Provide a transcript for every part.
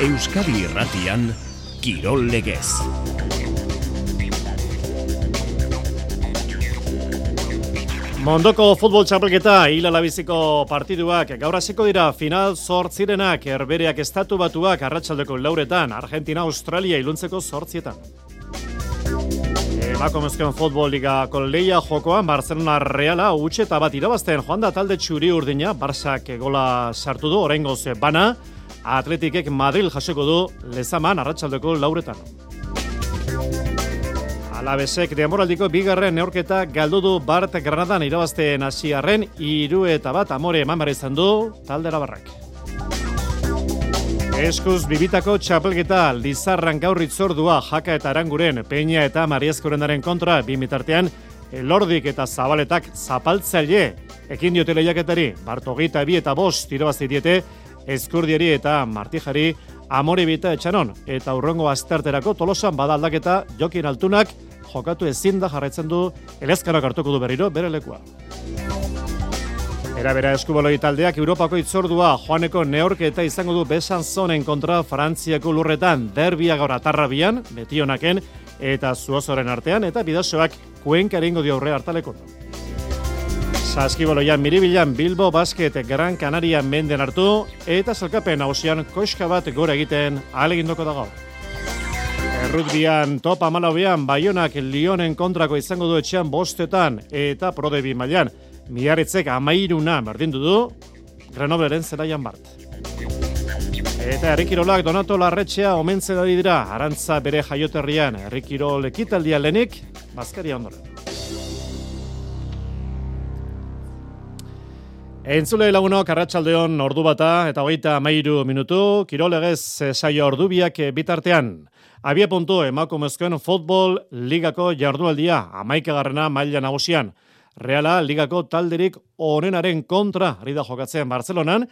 Euskadi Irratian Kirol Legez. Mondoko futbol txapelketa hilalabiziko partiduak gaur hasiko dira final zortzirenak erbereak estatu batuak arratsaldeko lauretan Argentina Australia iluntzeko zortzietan. Emakumezkoen futbol ligako leia jokoan Barcelona Reala utxe eta bat irabazten joan da talde txuri urdina Barsak gola sartu du oraingoz bana Atletikek Madrid jasoko du lezaman arratsaldeko lauretan. Alabesek demoraldiko bigarren neorketa galdu du Bart Granadan irabazten hasiarren hiru eta bat amore eman behar izan du taldera barrak. Eskuz bibitako txapelketa Lizarran gaur itzordua jaka eta aranguren Peña eta Mariazkorenaren kontra bi mitartean Elordik eta Zabaletak zapaltzaile ekin diote lehiaketari Bartogita bi eta bost irabazi diete Eskurdiari eta Martijari Amore bita etxanon eta urrengo azterterako tolosan badaldaketa jokin altunak jokatu ezin da jarraitzen du elezkarak hartuko du berriro bere lekua. Era bera eskuboloi taldeak Europako itzordua joaneko neorketa izango du besan zonen kontra Frantziako lurretan derbia gaur atarrabian, betionaken eta zuozoren artean eta bidasoak kuenkaringo dio aurre hartaleko. Saskiboloian miribilan Bilbo Basket Gran Canaria menden hartu eta zelkapen hausian koiska bat gora egiten alegindoko da gaur. Errutbian top amalauean Baionak Lionen kontrako izango du etxean bostetan eta prodebi mailan. Miarritzek amairuna berdindu du Grenobleren zelaian bart. Eta Errikirolak Donato Larretxea omentzen ari dira, arantza bere jaioterrian, Errikirol ekitaldia lenik, bazkaria ondoren. Entzule lagunok, arratsaldeon ordu bata eta hogeita mairu minutu, kirolegez saio ordubiak bitartean. Abia puntu emakumezkoen futbol ligako jardunaldia amaikagarrena maila nagusian. Reala ligako talderik onenaren kontra ari da jokatzen Barcelonan,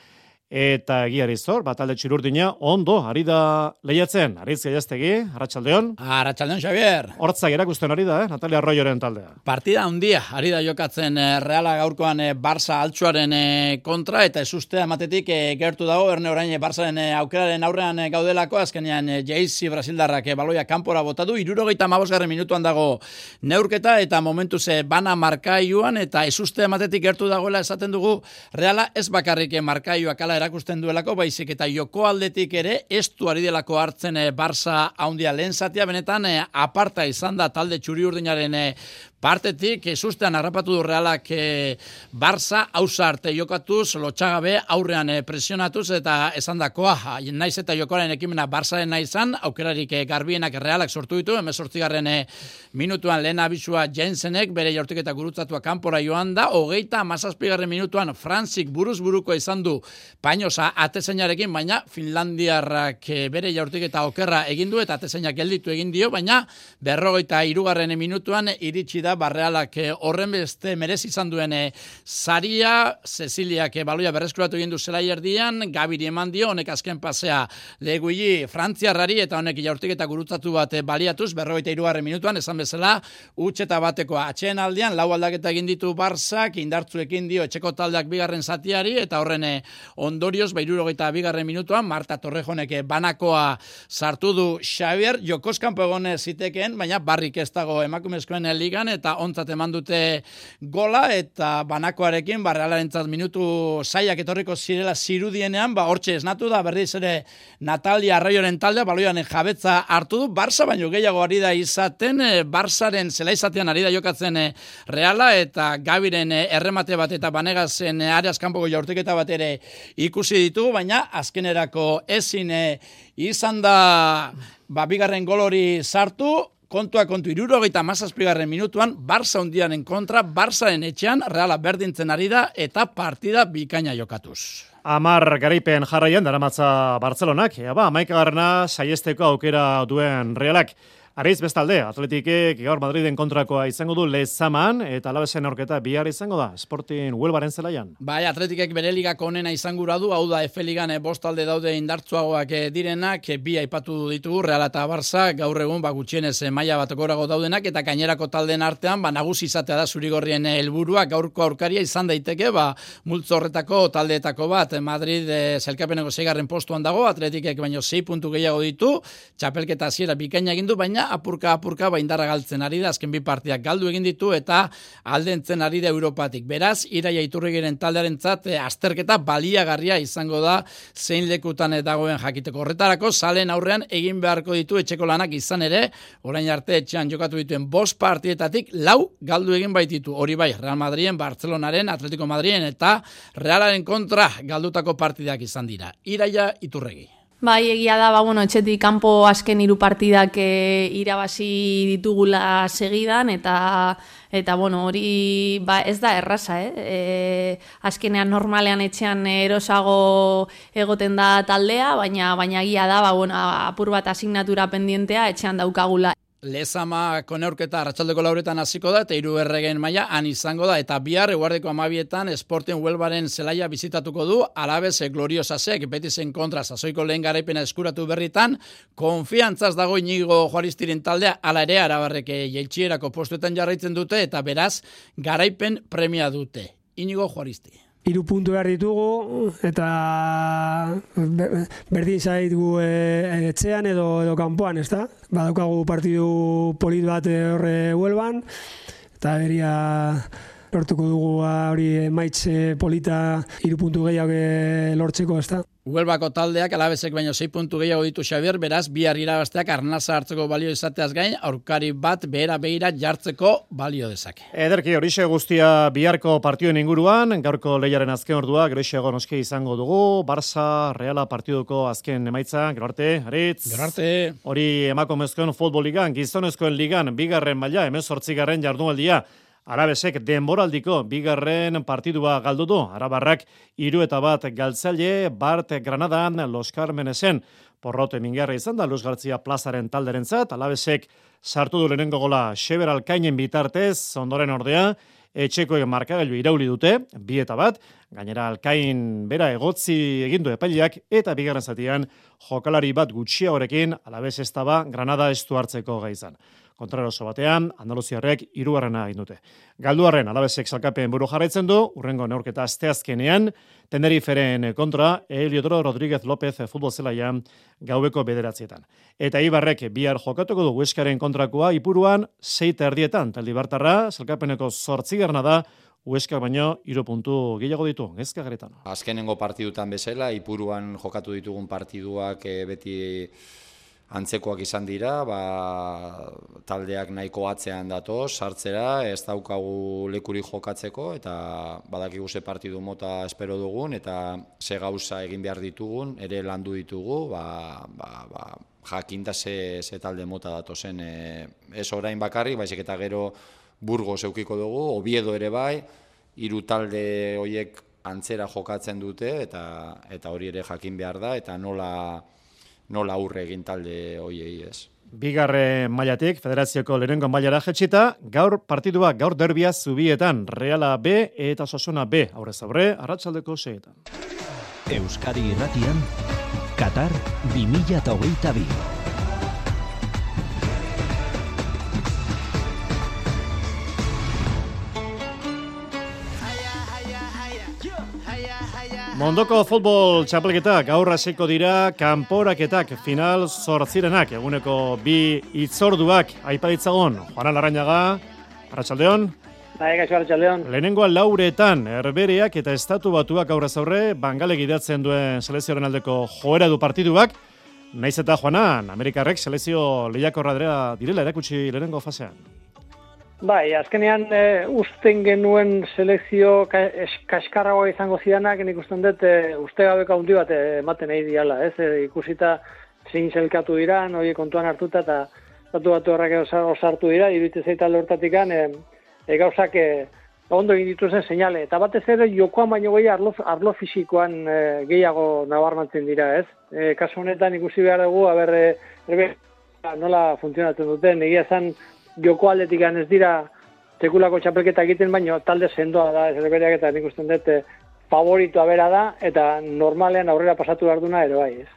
eta egiari zor, bat alde txirurdina, ondo, ari da lehiatzen, ariz gaiaztegi, Arratxaldeon. Arratxaldeon, Xavier. Hortzak erakusten ari da, eh? Natalia Arroyoren taldea. Partida handia, ari da jokatzen eh, Reala gaurkoan eh, Barça altsuaren eh, kontra, eta ez ustea ematetik eh, gertu dago, erne orain Barçaren aukeraren aurrean gaudelako, azkenean eh, Jaycee Brasildarrak baloia kanpora botatu, irurogeita mabosgarren minutuan dago neurketa, eta momentu ze bana markaiuan, eta ez ustea ematetik gertu dagoela esaten dugu, Reala ez bakarrik eh, markaiuak ala erakusten duelako, baizik eta joko aldetik ere, ez du ari delako hartzen e, Barça haundia lehen zatia, benetan e, aparta izan da talde txuri urdinaren e, Partetik, sustean harrapatu du realak e, Barça, hausa arte jokatuz, lotxagabe, aurrean e, presionatuz, eta esan dakoa, naiz eta jokoaren ekimena Barçaren naizan, aukerarik e, garbienak realak sortu ditu, emezortzigarren e, minutuan lehen abisua Jensenek, bere jortik eta gurutzatua kanpora joan da, hogeita amazazpigarren minutuan Frantzik buruz buruko izan du painosa atezainarekin, baina Finlandiarrak e, bere jortik eta okerra egin du, eta atezainak gelditu egin dio, baina berrogeita irugarren minutuan iritsi da da barrealak eh, horren beste merez izan duen e, saria, Ceciliak e, baloia berreskuratu egin du zela erdian, Gabiri eman dio, honek azken pasea leguili frantziarrari eta honek jaurtik eta gurutzatu bat baliatuz, berrogeita irugarren minutuan, esan bezala, utxeta bateko atxeen aldean, lau aldaketa egin ditu barzak, indartzuekin dio etxeko taldeak bigarren zatiari, eta horren ondorioz, bairurogeita bigarren minutuan, Marta Torrejonek banakoa sartu du. Xavier, Jokoskampo egon ziteken, baina barrik ez dago emakumezkoen ligan, eta ontzat eman dute gola eta banakoarekin barrealarentzat minutu saiak etorriko zirela zirudienean, ba hortxe esnatu da berriz ere Natalia Arraioren taldea baloian jabetza hartu du Barça baino gehiago ari da izaten e, Barçaren zela izatean ari da jokatzen e, Reala eta Gabiren e, erremate bat eta banegazen e, areaz jaurtiketa bat ere ikusi ditugu baina azkenerako ezin izan da ba, bigarren golori sartu kontua kontu irurogeita mazazpigarren minutuan, Barça undianen kontra, Barçaren etxean, Reala berdintzen ari da, eta partida bikaina jokatuz. Amar garaipen jarraian, daramatza Barcelonak, ea ba, maika garrana saiesteko aukera duen Realak. Areiz bestalde, atletikek gaur Madriden kontrakoa izango du lezaman, eta alabesen aurketa bihar izango da, Sporting Huelbaren zelaian. Bai, atletikek bere ligako onena izangura du, hau da F ligan eh, bostalde daude indartzuagoak eh, direnak, eh, bi aipatu ditugu, Real eta Barça, gaur egun ba, gutxienez maila bat gorago daudenak, eta gainerako taldeen artean, ba, nagusi izatea da zurigorrien helburua gaurko aurkaria izan daiteke, ba, multzo horretako taldeetako bat, Madrid e, zelkapeneko zeigarren postuan dago, atletikek baino 6 puntu gehiago ditu, txapelketa hasiera bikaina egin du, baina apurka apurka baindarra galtzen ari da azken bi partiak galdu egin ditu eta aldentzen ari da Europatik. Beraz, iraia iturrigiren taldearentzat e, azterketa baliagarria izango da zein lekutan dagoen jakiteko. Horretarako salen aurrean egin beharko ditu etxeko lanak izan ere, orain arte etxean jokatu dituen bost partietatik lau galdu egin baititu. Hori bai, Real Madrien, Barcelonaren, Atletico Madrien eta Realaren kontra galdutako partidak izan dira. Iraia iturregi. Bai, egia da, ba, bueno, etxetik kanpo azken hiru partidak e, irabazi ditugula segidan, eta, eta bueno, hori ba, ez da erraza, eh? E, azkenean normalean etxean erosago egoten da taldea, baina baina egia da, ba, bueno, apur bat asignatura pendientea etxean daukagula. Lezama koneurketa arratsaldeko lauretan hasiko da eta hiru erregen maila han izango da. Eta bihar eguardeko amabietan esporten huelbaren zelaia bizitatuko du alabez gloriosasek beti zen kontra sasoiko lehen garaipena eskuratu berritan konfiantzaz dago inigo juaristirin taldea. Ala ere arabarreke jeltsierako postuetan jarraitzen dute eta beraz garaipen premia dute. Inigo juaristi hiru puntu behar ditugu eta berdin zait gu e, etxean edo edo kanpoan, ezta? Badaukagu partidu polit bat horre huelban eta beria lortuko dugu hori maitz polita hiru puntu gehiago lortzeko, ezta? Huelbako taldeak alabezek baino 6 puntu gehiago ditu Xavier, beraz bihar irabazteak arnasa hartzeko balio izateaz gain, aurkari bat behera behira jartzeko balio dezake. Ederki horixe guztia biharko partioen inguruan, gaurko lehiaren azken ordua, gero egon oske izango dugu, Barça, Reala partiduko azken emaitza, gero arte, haritz. Gero arte. Hori emako mezkoen futbol ligan, gizonezkoen ligan, bigarren maila, hemen sortzigarren jardunaldia, Arabesek denboraldiko bigarren partidua galdu du. Arabarrak hiru eta bat galtzaile Bart Granadan Los Carmenesen porrote mingarra izan da Luz Gartzia plazaren talderentzat. Alabesek sartu du lehenengo gola Xeber Alkainen bitartez, ondoren ordea, etxeko markagailu irauli dute, bi eta bat, gainera Alkain bera egotzi egindu epaileak, eta bigarren zatian jokalari bat gutxia horrekin, alabez ez Granada estu hartzeko gaizan kontraroso batean, Andaluziarrek irugarrena egin dute. Galduarren alabezek salkapen buru jarraitzen du, urrengo neurketa asteazkenean, Teneriferen kontra, Eliodoro Rodríguez López futbol zelaian gaubeko bederatzietan. Eta Ibarrek bihar jokatuko du Hueskaren kontrakoa ipuruan seita erdietan, taldi bartarra, salkapeneko sortzigarna da, Hueska baino hiru puntu gehiago ditu, ezka garetan. Azkenengo partidutan bezala, ipuruan jokatu ditugun partiduak e, beti antzekoak izan dira, ba, taldeak nahiko atzean dato, sartzera, ez daukagu lekuri jokatzeko, eta badakigu ze partidu mota espero dugun, eta ze gauza egin behar ditugun, ere landu ditugu, ba, ba, ba, jakinta ze, ze talde mota dato zen, e, ez orain bakarrik, baizik eta gero burgo zeukiko dugu, obiedo ere bai, hiru talde horiek antzera jokatzen dute, eta, eta hori ere jakin behar da, eta nola nola aurre egin talde hoiei, ez. Bigarre mailatik, federazioko lehenengo mailara jetxita, gaur partidua, gaur derbia zubietan, Reala B eta Sosona B, aurrez aurre, arratsaldeko seetan. Euskadi irratian, Qatar 2022. Mondoko futbol txapelketak gaur hasiko dira kanporaketak final zortzirenak. Eguneko bi itzorduak aipaditzagon Juan Larrañaga Arratsaldeon. Bai, gaixo Arratsaldeon. Lehenengoa lauretan herbereak eta estatu batuak aurrez aurre bangale gidatzen duen selezioaren aldeko joera du partiduak. Naiz eta Juanan Amerikarrek selezio lehiakorra direla erakutsi lehenengo fasean Bai, azkenean e, usten genuen selekzio kaskarragoa izango zidanak, nik usten dut e, uste gabeka hundi bat eh, ematen nahi diala, ez? E, ikusita zein zelkatu dira, hori kontuan hartuta eta datu batu horrek osartu dira, iruditzen zaita lortatik gan, e, e, gauzak e, ondo egin dituzen seinale. Eta batez ere jokoan baino gehi arlo, arlo fisikoan gehiago nabarmantzen dira, ez? E, kasu honetan ikusi behar dugu, haber, e, nola funtzionatzen duten, egia esan joko aldetik ez dira sekulako txapelketa egiten, baino talde sendoa da, ez bereak eta nik usten dut eh, favoritoa bera da, eta normalean aurrera pasatu behar duna ere bai, ez.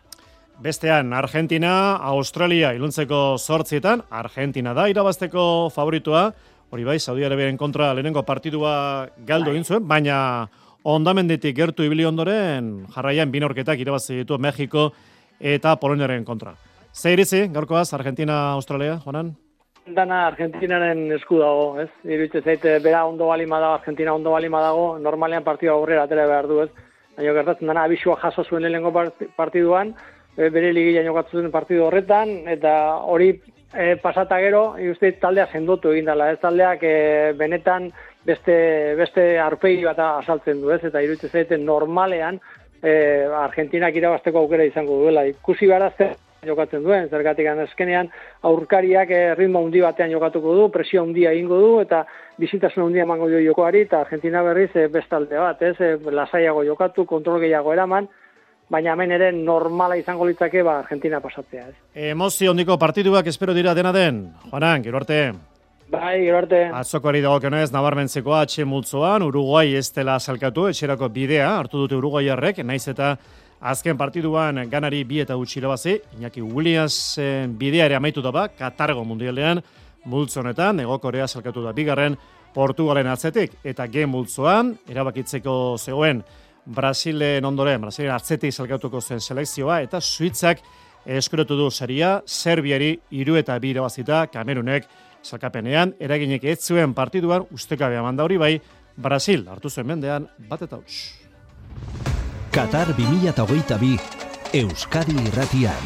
Bestean, Argentina, Australia iluntzeko sortzietan, Argentina da irabazteko favoritua, hori bai, Saudi Arabiaren kontra lehenengo partidua galdu bai. egin zuen, baina ondamenditik gertu ibili ondoren, jarraian binorketak irabazi ditu Mexiko eta Poloniaren kontra. Zeirizi, gaurkoaz, Argentina, Australia, Juanan? Dana Argentinaren esku dago, ez? Iruitze zaite, bera ondo balima dago, Argentina ondo balima dago, normalean partidua aurrera atera behar du, ez? Baina gertatzen dana, abisua jaso zuen lehenengo partiduan, e, bere ligia jokatzen partidu horretan, eta hori e, pasata gero, uste taldea sendotu egin dela, ez taldeak e, benetan beste, beste arpegi bat asaltzen du, ez? Eta iruitze zaite, normalean e, Argentinak irabazteko aukera izango duela. Ikusi gara zer jokatzen duen, zergatik azkenean aurkariak eh, ritmo handi batean jokatuko du, presio handia egingo du, eta bizitasun handia emango dio jokoari, eta Argentina berriz e, bestalde bat, ez, e, lasaiago jokatu, kontrol gehiago eraman, baina hemen ere normala izango litzake ba Argentina pasatzea, ez. Emozio hondiko partiduak espero dira dena den, Juanan, gero arte. Bai, gero arte. Atzoko ari dago kenez, nabarmentzeko atxe multzoan, Uruguai ez dela salkatu, etxerako bidea, hartu dute Uruguaiarrek, naiz eta Azken partiduan ganari bi eta utxi irabazi, Iñaki Williams bidea ere amaitu da ba, Katargo mundialean, multzonetan, egokorea salkatu da bigarren, Portugalen atzetik, eta gen multzoan, erabakitzeko zegoen, Brasilen ondoren, Brasilen atzetik salkatuko zen selekzioa, eta Suitzak eskuretu du saria, Serbiari iru eta bi irabazita, Kamerunek salkapenean, eraginek ez zuen partiduan, ustekabea manda hori bai, Brasil hartu zuen mendean, bat eta Qatar 2022 Euskadi Irratian.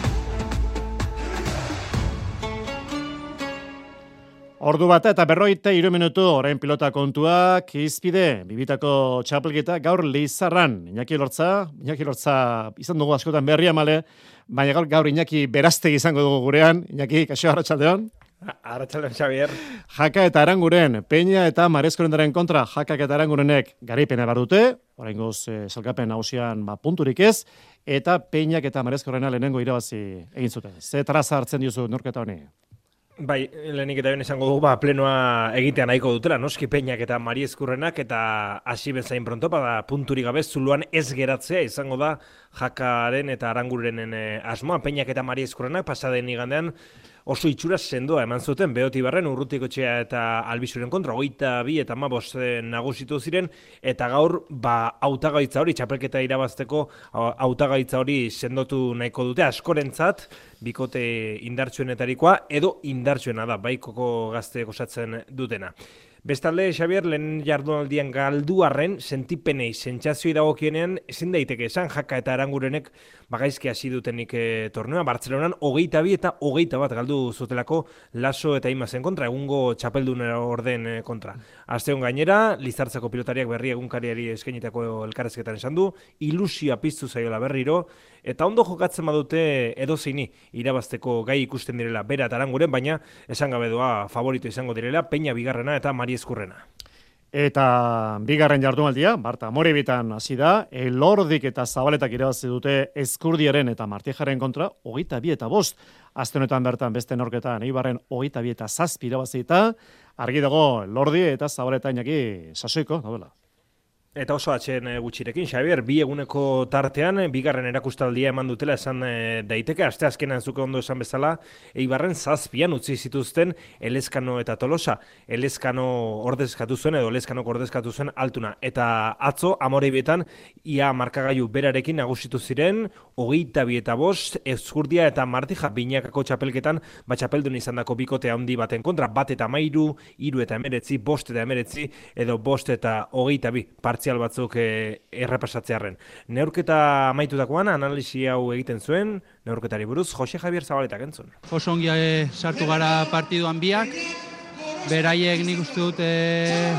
Ordu bat eta berroita iru minutu orain pilota kontuak izpide, bibitako txapelketa gaur lizarran. Iñaki lortza, Iñaki lortza izan dugu askotan berria male, baina gaur, gaur Iñaki berazte izango dugu gurean. Iñaki, kaxo harratxaldeon? Arratxaldeon, Xavier. Jaka eta aranguren, peña eta marezkorendaren kontra, jakak eta arangurenek garipena bar dute, orain goz, e, salkapen hausian ba, punturik ez, eta peñak eta marezkorena lehenengo irabazi egin zuten. Ze traza hartzen diozu norketa honi? Bai, lehenik eta ben esango dugu, ba, plenoa egitea nahiko dutela, noski peñak eta Mari Eskurrenak eta hasi bezain pronto, bada punturi gabe zuluan ez geratzea izango da jakaren eta arangurenen eh, asmoa, peñak eta Mari Eskurrenak pasaden igandean oso itxura sendoa eman zuten behoti barren urrutiko txea eta albisuren kontra, oita bi eta ma eh, nagusitu ziren, eta gaur ba, autagaitza hori, txapelketa irabazteko autagaitza hori sendotu nahiko dute, askorentzat, bikote indartsuenetarikoa, edo indartsuena da, baikoko gazte osatzen dutena. Bestalde, Xavier, lehen jardunaldian galduarren, sentipenei, sentsazioi dagokienean, ezin daiteke esan, jaka eta arangurenek bagaizki hasi dutenik e, tornea, Bartzelonan, hogeita bi eta hogeita bat galdu zutelako laso eta imazen kontra, egungo txapeldun orden e, kontra. Asteon gainera, lizartzako pilotariak berri egunkariari eskenitako elkarrezketan esan du, ilusioa piztu zaiola berriro, eta ondo jokatzen badute edo irabazteko gai ikusten direla bera eta aranguren, baina esan gabe doa favorito izango direla, Peña Bigarrena eta Mari Eskurrena. Eta bigarren jardunaldia, Barta Morebitan hasi da, elordik eta zabaletak irabazi dute eskurdiaren eta martijaren kontra, hogeita bi eta bost, azte honetan bertan beste norketan, eibarren hogeita bi eta zazpi irabazi eta, argi dago, lordi eta zabaleta inaki sasoiko, daudela. Eta oso atxen eh, gutxirekin, Xavier, bi eguneko tartean, eh, bigarren erakustaldia eman dutela esan e, daiteke, aste azkenan zuke ondo esan bezala, eibarren zazpian utzi zituzten Elezkano eta Tolosa. Elezkano ordezkatu zuen edo Elezkano ordezkatu zuen altuna. Eta atzo, amore bietan, ia markagailu berarekin nagusitu ziren, hogeita bi eta bost, ezkurdia eta martija binakako txapelketan, bat txapeldun izan dako bikote handi baten kontra, bat eta mairu, iru eta emeretzi, bost eta emeretzi, edo bost eta hogeita bi, partzial batzuk e, errepasatzearen. Neurketa amaitu dakoan, analisi hau egiten zuen, neurketari buruz, Jose Javier Zabaletak entzun. Oso ongi e, sartu gara partiduan biak, beraiek nik uste dut e,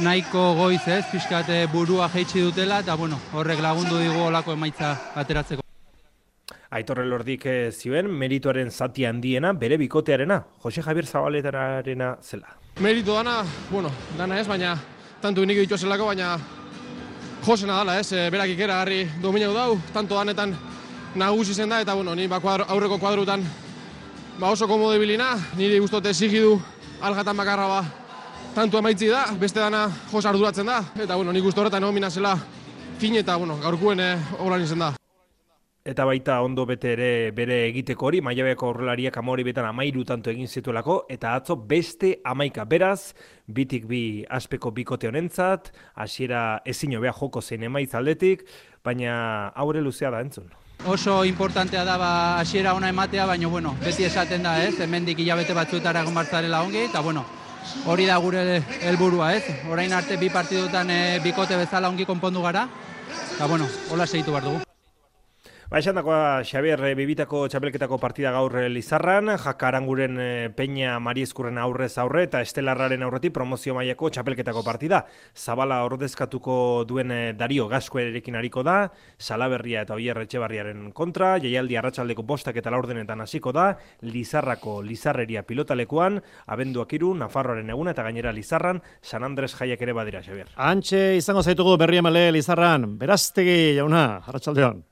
nahiko goiz ez, pixkate burua jeitsi dutela, eta bueno, horrek lagundu digu olako emaitza ateratzeko. Aitorre lordik zioen, merituaren zati handiena, bere bikotearena, Jose Javier Zabaletarena zela. Meritu dana, bueno, dana ez, baina tanto nik ditu zelako, baina josena dala, ez, e, berak ikera harri dominau dau, tanto danetan nagusi zen da, eta bueno, ni ba, aurreko kuadrutan ba oso komodo ibilina, niri guztote exigidu algatan bakarra ba, tantu amaitzi da, beste dana jos arduratzen da, eta bueno, nik uste horretan egon zela fin eta bueno, gaurkuen eh, horan izan da. Eta baita ondo bete ere bere egiteko hori, maiabeako horrelariak amori betan amairu tanto egin zituelako, eta atzo beste amaika beraz, bitik bi aspeko bikote honentzat, hasiera ezin hobea joko zein emaitz aldetik, baina aurre luzea da entzun. Oso importantea da ba hasiera ona ematea, baina bueno, beti esaten da, ez? Hemendik hilabete batzuetara egon bartzarela ongi eta bueno, hori da gure helburua, ez? Orain arte bi partidutan e, bikote bezala ongi konpondu gara. Eta bueno, hola segitu behar dugu. Ba, esan dakoa, Xabier, eh, bibitako txapelketako partida gaur eh, Lizarran, jakaranguren e, Peña Mariezkurren aurrez aurre eta Estelarraren aurretik promozio mailako txapelketako partida. Zabala ordezkatuko duen Dario Gaskuerekin hariko da, Salaberria eta Oier Etxebarriaren kontra, jaialdi arratsaldeko bostak eta laurdenetan hasiko da, Lizarrako Lizarreria pilotalekuan, abenduak iru, Nafarroaren eguna eta gainera Lizarran, San Andres jaiak ere badira, Xabier. Antxe izango zaitugu berri emale Lizarran, beraztegi jauna, arratsaldeon.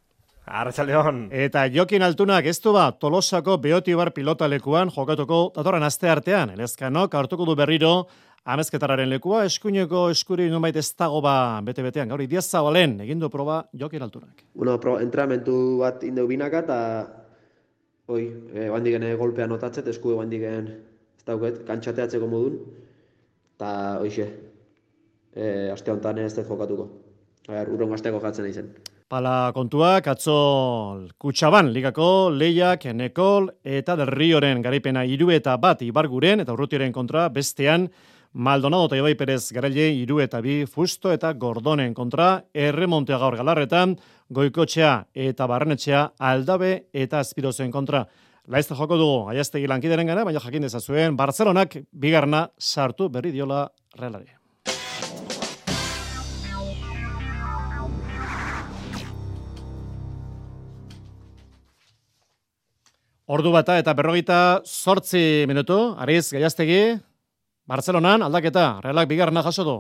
Arratxaldeon. Eta Jokin Altunak ez du ba, Tolosako Beotibar pilotalekuan jokatuko datorren aste artean. Elezkanok hartuko du berriro amezketararen lekua, eskuineko eskuri nunbait ez dago ba bete-betean. Gaur, idiaz zabalen, egin du proba Jokin Altunak. Bueno, pro, entramentu bat indeu binaka, eta oi, e, bandigen e, golpea notatzet, esku bandigen ez dauket, kantxateatzeko modun, eta hoxe, e, aste honetan ez dut jokatuko. Urron gazteko jatzen izen. Pala kontuak, atzo kutsaban ligako lehiak, nekol eta derrioren garipena iru eta bat ibarguren eta urrutiren kontra bestean Maldonado eta Ibai Perez garaile iru eta bi fusto eta gordonen kontra erremontea gaur galarretan goikotxea eta barrenetxea aldabe eta azpirozen kontra. Laizte joko dugu, aiaztegi lankideren gara, baina jakin dezazuen, Barcelonak bigarna sartu berri diola realari. Ordu bata eta berrogeita sortzi minutu, Ariz Gaiaztegi, Barcelonan aldaketa, realak bigarna jaso du.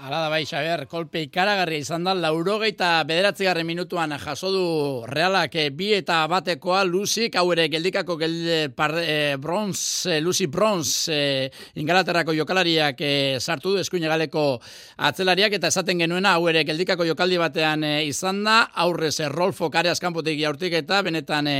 Hala da bai, Xaber, kolpe ikaragarria izan da, laurogeita bederatzigarren minutuan jaso du realak e, bi eta batekoa Luzik, hau ere geldikako gelde par, e, bronz, e, Luzi bronz, e, ingalaterrako jokalariak e, sartu du, eskuine galeko atzelariak, eta esaten genuena, hau ere geldikako jokaldi batean e, izan da, aurrez e, Rolfo Kareaz kanpotik jaurtik eta benetan... E,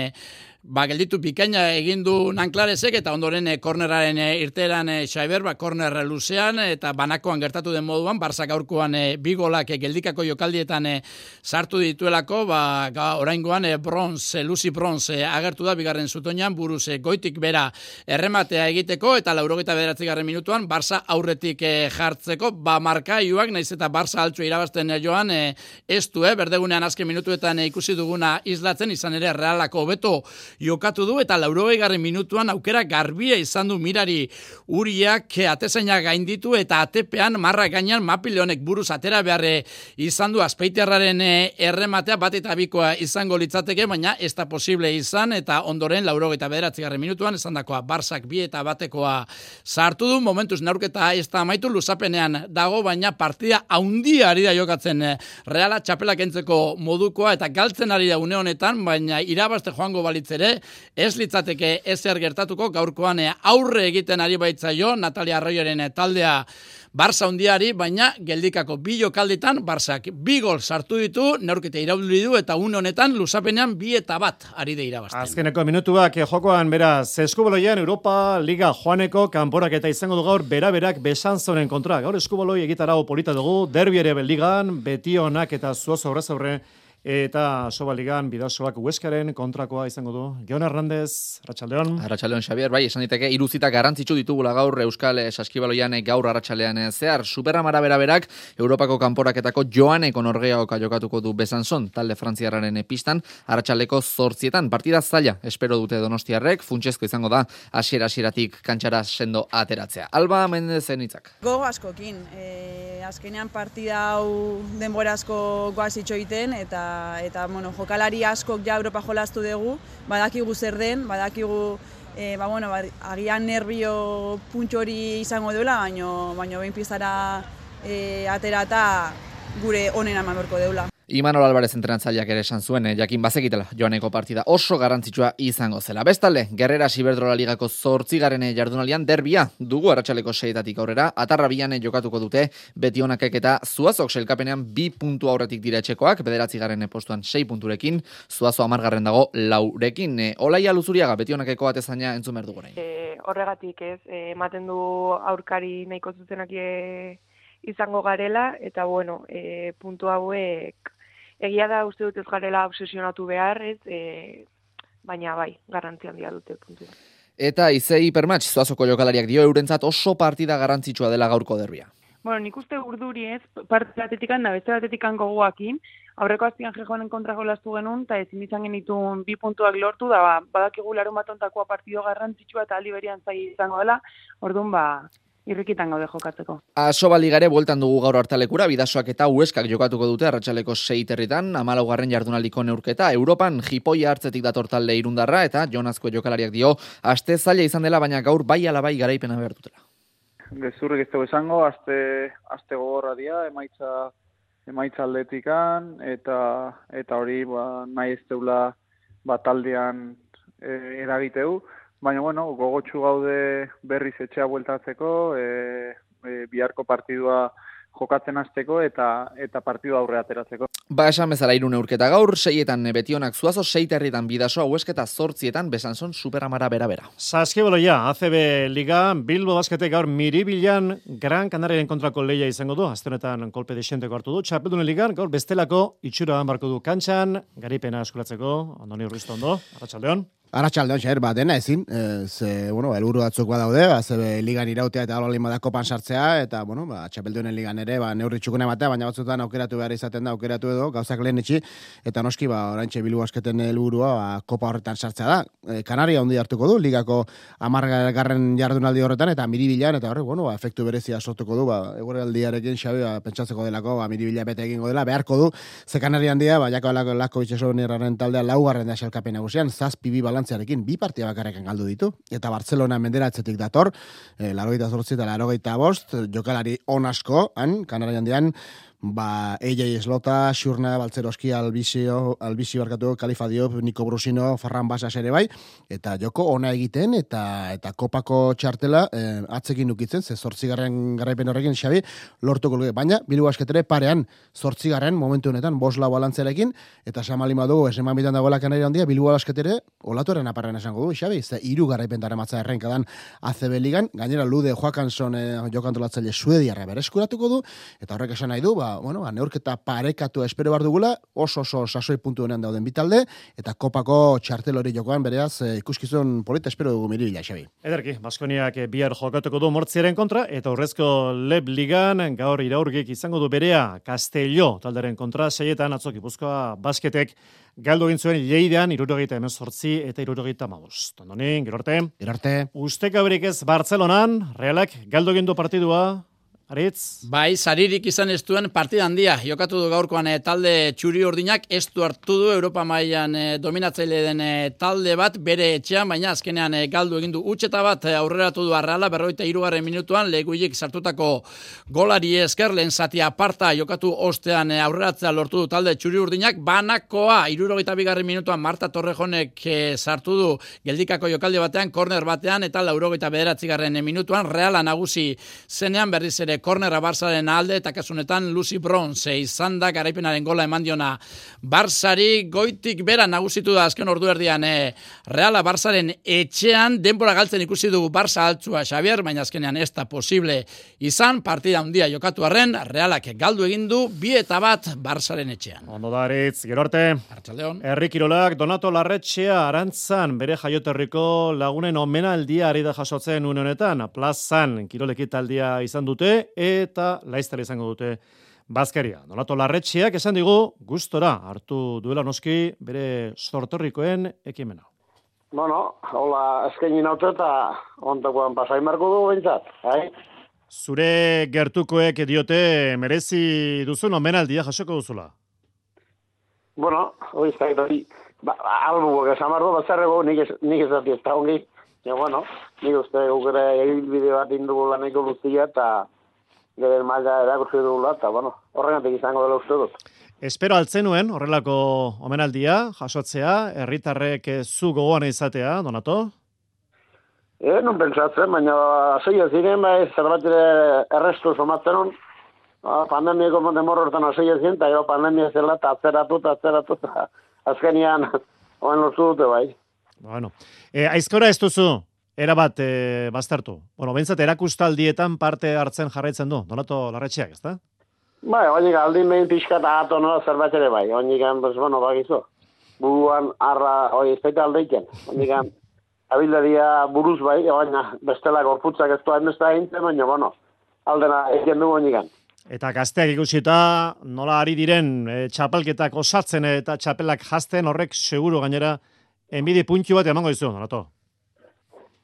ba, gelditu pikaina egin du nanklarezek eta ondoren e, korneraren e, irteran e, Xaiber, ba, korner luzean eta banakoan gertatu den moduan, Barzak aurkoan e, bigolak e, geldikako jokaldietan e, sartu dituelako, ba, ga, oraingoan e, bronz, e, luzi bronz e, agertu da bigarren zutoinan, buruz e, goitik bera errematea egiteko eta laurogeta bederatzi garren minutuan, Barza aurretik e, jartzeko, ba, marka iuak, naiz eta Barza altzua irabazten joan, e, ez du, e, berdegunean azken minutuetan e, ikusi duguna izlatzen, izan ere realako beto jokatu du eta laurogei garren minutuan aukera garbia izan du mirari. Uriak atezaina gainditu eta atepean marra gainean mapileonek buruz atera beharre izan du azpeiterraren eh, errematea bat eta bikoa izango litzateke, baina ez da posible izan eta ondoren laurogei eta bederatzi garren minutuan esan dakoa barzak bi eta batekoa sartu du, momentuz neurketa ez da amaitu luzapenean dago, baina partida haundia ari da jokatzen eh, reala txapelak entzeko modukoa eta galtzen ari da une honetan, baina irabazte joango balitz ere, ez litzateke ezer gertatuko gaurkoan eh, aurre egiten ari baitzaio Natalia Arroioren eh, taldea Barça hundiari, baina geldikako bi jokalditan Barçak bi gol sartu ditu, neurkete irauduli du eta un honetan luzapenean bi eta bat ari de irabazten. Azkeneko minutuak eh, jokoan beraz, eskuboloian Europa Liga Joaneko kanporak eta izango du gaur bera-berak besanzonen kontra. Gaur eskuboloi egitarau polita dugu, derbi ere beldigan, betionak eta zuoz aurrez aurre eta sobaligan bidasoak hueskaren kontrakoa izango du. Gion Hernandez, Arratxaldeon. Arratxaldeon, Xavier, bai, esan diteke, iruzita garrantzitsu ditugula gaur Euskal Saskibaloian gaur Arratxaldean zehar. Superamara beraberak, Europako kanporaketako joaneko norgeaoka jokatuko du bezanzon, talde frantziarraren pistan, Arratxaldeko zortzietan, partida zaila, espero dute donostiarrek, funtsezko izango da, asiera asieratik kantxara sendo ateratzea. Alba, mendezen itzak. Gogo askokin, e, azkenean partida hau denborazko goazitxo iten, eta eta bueno, jokalari askok ja Europa jolastu dugu, badakigu zer den, badakigu e, ba, bueno, ba, agian nervio puntxo hori izango duela, baino, baino behin pizara e, aterata gure onena eman deula. Imanol Alvarez entrenatzaileak ere esan zuen, eh, jakin bazekitela joaneko partida oso garrantzitsua izango zela. Bestalde, Gerrera Siberdrola Ligako zortzigaren eh, jardunalian derbia dugu arratsaleko seietatik aurrera, atarra bian eh, jokatuko dute beti honakek eta zuazok selkapenean bi puntu aurretik dira etxekoak, bederatzi garen postuan sei punturekin, zuazo amargarren dago laurekin. E, Olaia luzuriaga beti honakeko atezaina entzun behar dugu e, horregatik ez, ematen du aurkari nahiko zuzenak izango garela, eta bueno, e, puntu hauek egia da uste dut ez garela obsesionatu behar, ez, e, baina bai, garrantzi handia dute puntu. Eta izei permatx, zuazoko jokalariak dio eurentzat oso partida garrantzitsua dela gaurko derbia. Bueno, nik uste urduri ez, parte batetikan da, beste batetikan goguakin, aurreko aztian jejoanen kontra jolastu genuen, eta ezin izan genitun bi puntuak lortu, da ba, badakigu larun bat ontakoa partido garrantzitsua eta aliberian zai izango dela, orduan ba, irrikitan gaude jokatzeko. Aso baligare bueltan dugu gaur hartalekura, bidasoak eta ueskak jokatuko dute arratsaleko sei territan, amalaugarren jardunaldiko neurketa, Europan jipoia hartzetik dator talde irundarra eta jonazko jokalariak dio, aste zaila izan dela, baina gaur bai alabai garaipena behartutela. Gezurrik ez esango, aste, aste gogorra dia, emaitza, emaitza aldetikan, eta, eta hori ba, nahi ez deula bat taldean e, eragiteu, Baina, bueno, gogotxu gaude berriz etxea bueltatzeko, e, e, biharko partidua jokatzen hasteko eta eta partidu aurre ateratzeko. Ba, esan bezala irune urketa gaur, seietan betionak zuazo, seiterritan bidaso hauesketa zortzietan besanzon superamara bera-bera. Saskiboloia, ACB Liga, Bilbo Baskete gaur miribilan Gran Canariaren kontrako leia izango du, aztenetan kolpe desenteko hartu du, txapeldunen ligan, gaur bestelako itxura barko du kantxan, garipena eskulatzeko, ondoni urrizto ondo, arratsaldeon. Arratxalde hon, ba, dena ezin, e, ze, bueno, elburu batzuk badaude, ba, ze ligan irautea eta alolin badako pan sartzea, eta, bueno, ba, txapeldunen ligan ere, ba, neurri txukune batea, baina batzutan aukeratu behar izaten da, aukeratu edo, gauzak lehen etxi, eta noski, ba, oraintxe bilu asketen helburua ba, kopa horretan sartzea da. E, Kanaria ondi hartuko du, ligako amargarren jardunaldi horretan, eta miribilan, eta horre, bueno, ba, efektu berezia sortuko du, ba, egore aldiarekin, xabi, ba, pentsatzeko delako, ba, miribila bete egingo dela, beharko du, ze Kanaria handia, ba, jako lako, lako itxaso taldea laugarren da xalkapen nagusian, zazpi bi balantziarekin bi partia bakarrekan galdu ditu. Eta Barcelona menderatzetik dator, e, larogeita zortzi eta larogeita bost, jokalari on asko, han, Kanara jandian, ba, EJ Eslota, Xurna, Baltzeroski, Albizio, Albizi barkatu, Kalifa Diop, Niko Brusino, Farran Basas ere bai, eta joko ona egiten, eta eta kopako txartela eh, atzekin nukitzen, ze zortzigarren garraipen horrekin, Xabi, lortuko luke. Baina, bilu asketere parean, zortzigarren momentu honetan, bos lau balantzerekin, eta samali madu, eseman bitan dagoela kanari handia, bilu asketere, olatuaren aparren esango du, Xabi, ze iru garraipen dara matza errenkadan ACB ligan, gainera lude Joakanson eh, jokantolatzaile suediarra bereskuratuko du, eta horrek esan nahi du, ba, bueno, ba, neurketa parekatu espero bar dugula, oso oso sasoi puntu honean dauden bitalde, eta kopako txartel hori jokoan bereaz e, ikuskizun polita espero dugu miribila, Xabi. Ederki, Baskoniak eh, bihar jokatuko du mortziaren kontra, eta horrezko leb ligan, gaur iraurgik izango du berea, Castello, talderen kontra, seietan atzok ipuzkoa basketek, Galdo egin zuen leidean, irurogeita hemen sortzi eta irurogeita maus. Tondonin, gerorte. Gerorte. Ustek ez Bartzelonan, realak, galdo egin du partidua, Aritz? Bai, saririk izan ez duen partida handia. Jokatu du gaurkoan e, talde txuri ordinak, ez du hartu du Europa mailan e, dominatzaile den e, talde bat, bere etxean, baina azkenean e, galdu egin du utxeta bat aurreratu du arreala, berroita irugarren minutuan, leguilik sartutako golari esker, lehen zatia aparta jokatu ostean e, aurreratzea lortu du talde txuri urdinak, banakoa, irurogeita bigarren minutuan, Marta Torrejonek e, sartu du geldikako jokaldi batean, korner batean, eta laurogeita bederatzigarren minutuan, reala nagusi zenean berriz ere kornera Barsaren alde eta kasunetan Lucy Bronze izan da garaipenaren gola eman diona Barsari goitik bera nagusitu da azken ordu erdian e, Reala Barsaren etxean denbora galtzen ikusi dugu Barsa altzua Xavier, baina azkenean ez da posible izan partida handia jokatu arren Realak galdu egin du bi eta bat Barsaren etxean. Ondo da aritz, gero arte. Artxaldeon. Errikirolak Donato Larretxea arantzan bere jaioterriko lagunen omenaldia ari da jasotzen honetan, plazan kirolekitaldia izan dute, eta laiztara izango dute bazkaria. Donato Larretxeak esan digu gustora hartu duela noski bere sortorrikoen ekimena. Bueno, hola, eskenin hau eta ontakoan pasain marko dugu bintzat, hai? Zure gertukoek diote merezi duzun omenaldia jasoko duzula? Bueno, hoi zait, hori, ba, albuak esan marko batzarrego nik ez, nik ez dati ez da ongi, ja, bueno, nik uste gukera egin bide bat indugu laneko luztia eta gero maila erakutsi dugula, eta, bueno, horregatik izango dela uste dut. Espero altzenuen horrelako omenaldia, jasotzea, herritarrek zu gogoan izatea, Donato? E, non pentsatzen, baina aseio ziren, bai, zerbait ere errestu somatzen hon, ba, pandemiako demorro hortan aseio ziren, eta gero pandemia zela, eta atzeratu, eta atzeratu, azkenian, oen lortu dute, bai. Bueno, e, aizkora ez duzu, erabat e, baztertu. Bueno, bentsat erakustaldietan parte hartzen jarraitzen du, Donato Larretxeak, ezta? Bai, oinik aldin behin pixka eta ato nola zerbait ere bai, oinik pues, bueno, bakizu. Buruan arra, oi, ez baita aldeiken. Oinik abildadia buruz bai, baina bestela gorputzak ez duan ez da baina, bueno, aldena egin du oinik Eta gazteak ikusita nola ari diren e, txapelketak osatzen eta txapelak jazten horrek seguru gainera enbidi puntxu bat emango dizu, Donato?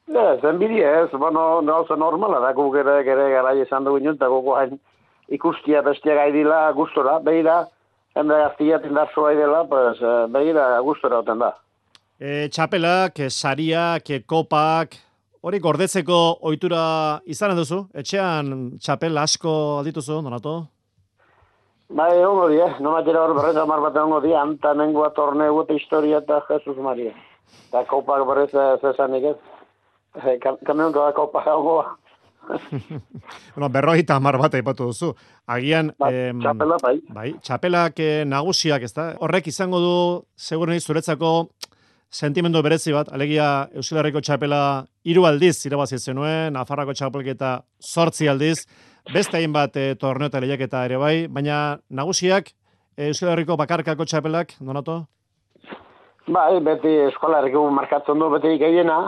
Ez, enbidi ez, bueno, gauza normala da, guk ere, ere garai esan dugu inun, eta guk hain ikustia bestia gai dila gustora, behira, hende gaztiat indarzo gai dela, pues, eh, behira gustora oten da. E, txapelak, e, sariak, e, kopak, hori gordetzeko ohitura izan duzu? Etxean txapel asko aldituzu, Donato? Bai, ongo die, no matera hor berreta mar bat ongo die, anta nengua torneu eta historia eta Jesus Maria. Eta kopak berrez zesanik ez. Kamion da kopak ongo bueno, berroi eta mar bat aipatu duzu. Agian... Ba, em, txapela, bai. Bai, txapelak eh, nagusiak, ez da? Horrek izango du, seguren zuretzako, sentimendu berezi bat, alegia Euskal Herriko txapela hiru aldiz irabazi zenuen, Nafarrako txapelketa zortzi aldiz, beste egin bat e, torneo eta lehiaketa ere bai, baina nagusiak e, Euskal Herriko bakarkako txapelak, donato? Bai, beti Euskal Herriko markatzen du beti gehiena,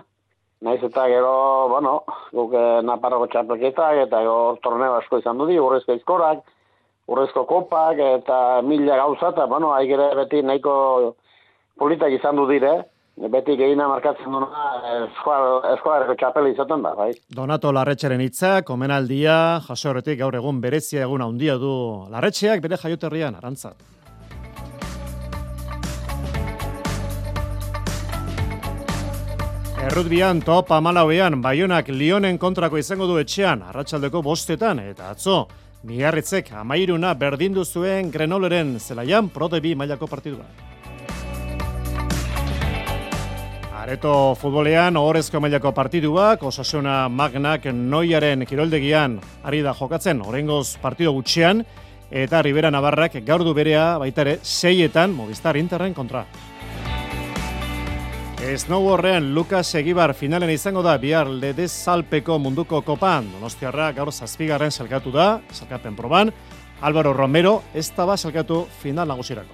Naiz eta gero, bueno, guk eh, naparroko txapelketak eta gero torneo asko izan dudi, urrezko izkorak, urrezko kopak eta mila gauza eta, bueno, haigere beti nahiko politak izan du dire, beti gehina markatzen duna eskolareko txapela izaten da, bai. Donato Larretxeren hitzak, omenaldia, jaso gaur egun berezia egun handia du Larretxeak bere jaioterrian, arantzat. Errutbian top amalauean, Baionak Lionen kontrako izango du etxean, arratsaldeko bostetan, eta atzo, migarritzek amairuna berdindu zuen Grenoleren zelaian protebi mailako partidua. Areto futbolean ohorezko mailako partiduak, osasuna magnak noiaren kiroldegian ari da jokatzen, orengoz partido gutxean, eta Ribera Navarrak gaur du berea baitare seietan Movistar Interren kontra. Snowboardean Lucas Egibar finalen izango da bihar lede salpeko munduko kopan. Donostiarra gaur zazpigarren salkatu da, salkapen proban. Álvaro Romero ez da salkatu final nagusirako.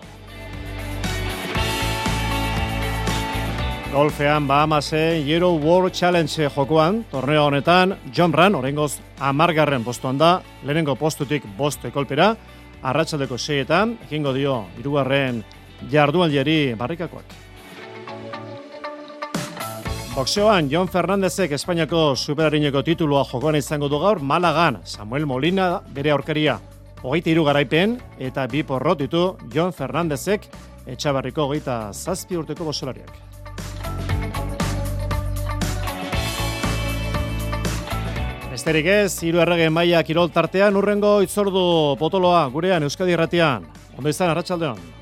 Golfean Bahamasen Euro World Challenge jokoan, torneo honetan, John Ran, orengoz amargarren postuan da, lehenengo postutik bost ekolpera, arratsaldeko seietan, ekingo dio, irugarren jardualdiari barrikakoak. Boxeoan, John Fernandezek Espainiako superarineko titulua jokoan izango du gaur Malagan, Samuel Molina bere aurkaria. Hogeita iru garaipen eta bi porrot ditu John Fernandezek etxabarriko hogeita zazpi urteko bosolariak. Besterik ez, hiru errege maia kirol tartean urrengo itzordu potoloa gurean Euskadi Erratian. Ondo izan, Arratxaldeon.